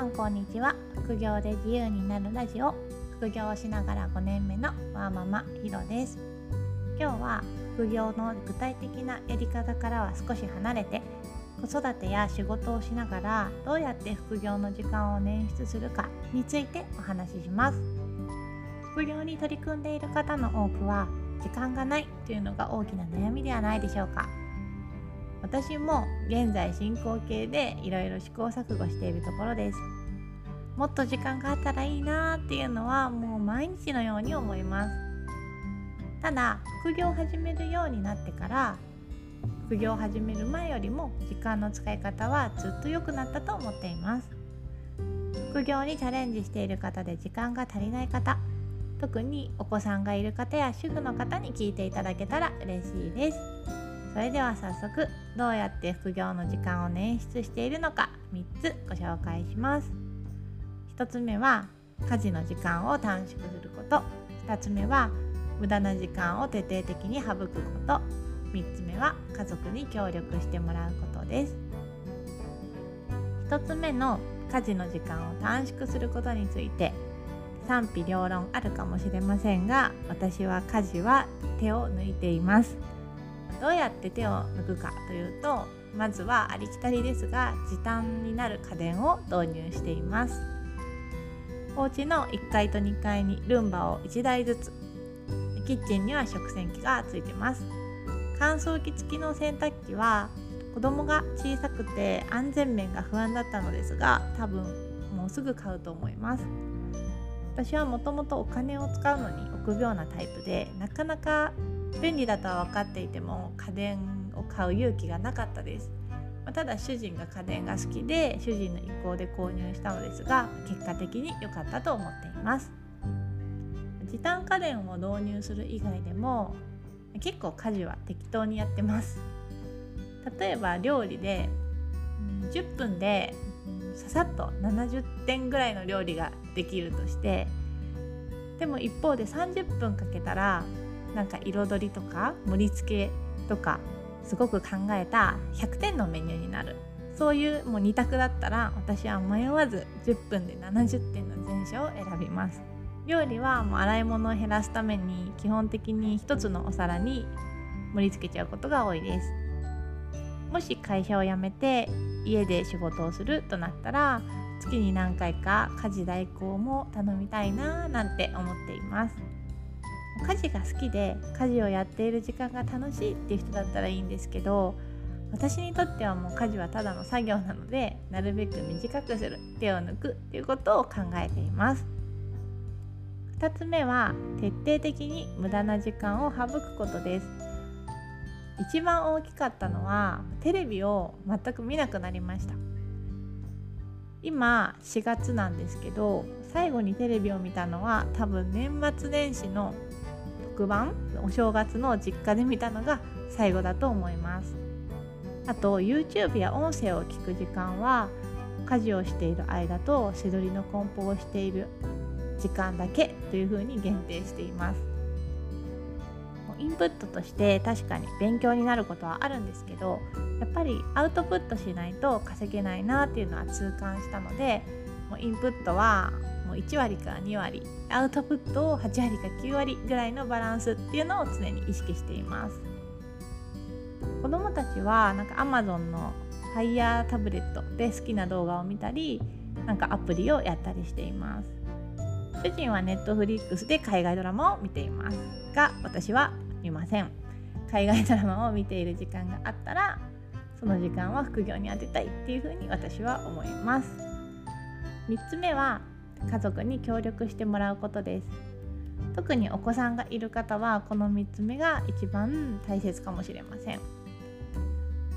さんこんにちは。副業で自由になるラジオ。副業をしながら5年目のワーママひろです。今日は副業の具体的なやり方からは少し離れて子育てや仕事をしながらどうやって副業の時間を捻出するかについてお話しします。副業に取り組んでいる方の多くは時間がないというのが大きな悩みではないでしょうか。私も現在進行形でいろいろ試行錯誤しているところです。もっと時間があったらいいなっていうのはもう毎日のように思います。ただ副業を始めるようになってから副業を始める前よりも時間の使い方はずっと良くなったと思っています。副業にチャレンジしている方で時間が足りない方特にお子さんがいる方や主婦の方に聞いていただけたら嬉しいです。それでは早速どうやって副業の時間を捻出しているのか3つご紹介します。1つ目は家事の時間を短縮すること。2つ目は無駄な時間を徹底的に省くこと。3つ目は家族に協力してもらうことです。1つ目の家事の時間を短縮することについて賛否両論あるかもしれませんが私は家事は手を抜いています。どうやって手を抜くかというとまずはありきたりですが時短になる家電を導入しています。お家の1階と2階にルンバを1台ずつ。キッチンには食洗機がついてます。乾燥機付きの洗濯機は子供が小さくて安全面が不安だったのですが多分もうすぐ買うと思います。私はもともとお金を使うのに臆病なタイプでなかなか便利だとは分かっていても家電を買う勇気がなかったです、まあ、ただ主人が家電が好きで主人の意向で購入したのですが結果的に良かったと思っています。時短家電を導入する以外でも結構家事は適当にやってます。例えば料理で10分でささっと70点ぐらいの料理ができるとしてでも一方で30分かけたらなんか彩りとか盛り付けとかすごく考えた100点のメニューになる。そういうもう2択だったら私は迷わず10分で70点の前者を選びます。料理はもう洗い物を減らすために基本的に1つのお皿に盛り付けちゃうことが多いです。もし会社を辞めて家で仕事をするとなったら月に何回か家事代行も頼みたいななんて思っています。家事が好きで家事をやっている時間が楽しいっていう人だったらいいんですけど私にとってはもう家事はただの作業なのでなるべく短くする手を抜くっていうことを考えています。2つ目は徹底的に無駄な時間を省くことです。一番大きかったのはテレビを全く見なくなりました。今4月なんですけど最後にテレビを見たのは多分年末年始の特番お正月の実家で見たのが最後だと思います。あと YouTube や音声を聞く時間は家事をしている間とせどりの梱包をしている時間だけというふうに限定しています。インプットとして確かに勉強になることはあるんですけどやっぱりアウトプットしないと稼げないなっていうのは痛感したのでもうインプットはもう1割か2割アウトプットを8割か9割ぐらいのバランスっていうのを常に意識しています。子どもたちはなんか Amazon の Fire タブレットで好きな動画を見たりなんかアプリをやったりしています。主人は Netflix で海外ドラマを見ていますが私は見ません。海外ドラマを見ている時間があったらその時間は副業に充てたいっていうふうに私は思います。3つ目は家族に協力してもらうことです。特にお子さんがいる方はこの3つ目が一番大切かもしれません。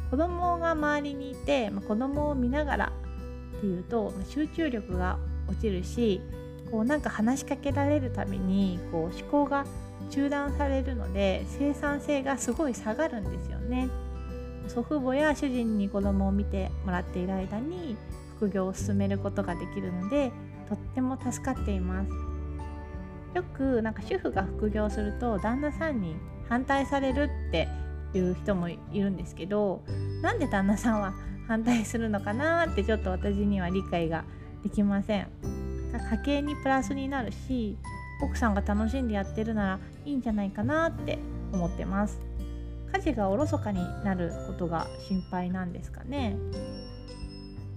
子供が周りにいて、まあ、子供を見ながらっていうと、まあ、集中力が落ちるしこうなんか話しかけられるたびにこう思考が中断されるので生産性がすごい下がるんですよね。祖父母や主人に子供を見てもらっている間に副業を進めることができるのでとっても助かっています。よくなんか主婦が副業すると旦那さんに反対されるっていう人もいるんですけどなんで旦那さんは反対するのかなってちょっと私には理解ができません。家計にプラスになるし奥さんが楽しんでやってるならいいんじゃないかなって思ってます。家事がおろそかになることが心配なんですかね。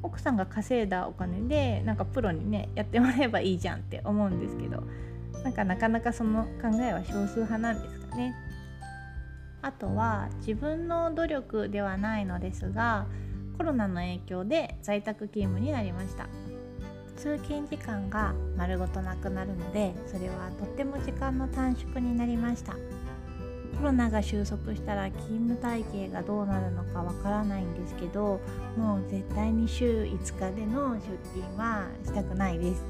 奥さんが稼いだお金でなんかプロにねやってもらえばいいじゃんって思うんですけどなんかなかなかその考えは少数派なんですかね。あとは自分の努力ではないのですがコロナの影響で在宅勤務になりました。通勤時間が丸ごとなくなるのでそれはとっても時間の短縮になりました。コロナが収束したら勤務体系がどうなるのかわからないんですけどもう絶対に週5日での出勤はしたくないです。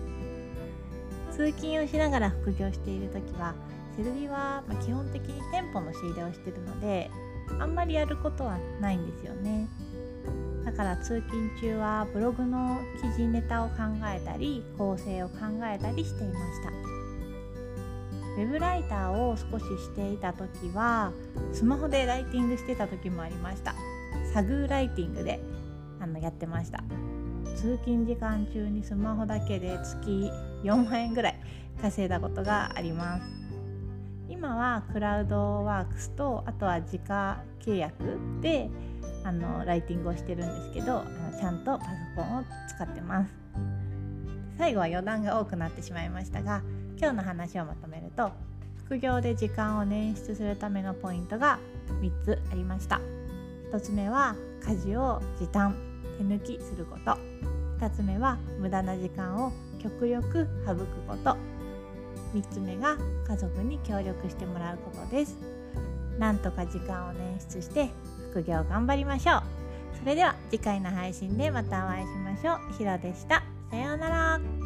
通勤をしながら副業している時はセルビは基本的に店舗の仕入れをしてるのであんまりやることはないんですよね。だから通勤中はブログの記事ネタを考えたり構成を考えたりしていました。ウェブライターを少ししていた時はスマホでライティングしてた時もありました。サグーライティングであのやってました。通勤時間中にスマホだけで月4万円ぐらい稼いだことがあります。今はクラウドワークスとあとは自家契約であのライティングをしてるんですけどあのちゃんとパソコンを使ってます。最後は余談が多くなってしまいましたが今日の話をまとめると副業で時間を捻出するためのポイントが3つありました。1つ目は家事を時短手抜きすること。2つ目は無駄な時間を極力省くこと。3つ目が家族に協力してもらうことです。なんとか時間を捻出して副業頑張りましょう。それでは次回の配信でまたお会いしましょう。ひろでした。さようなら。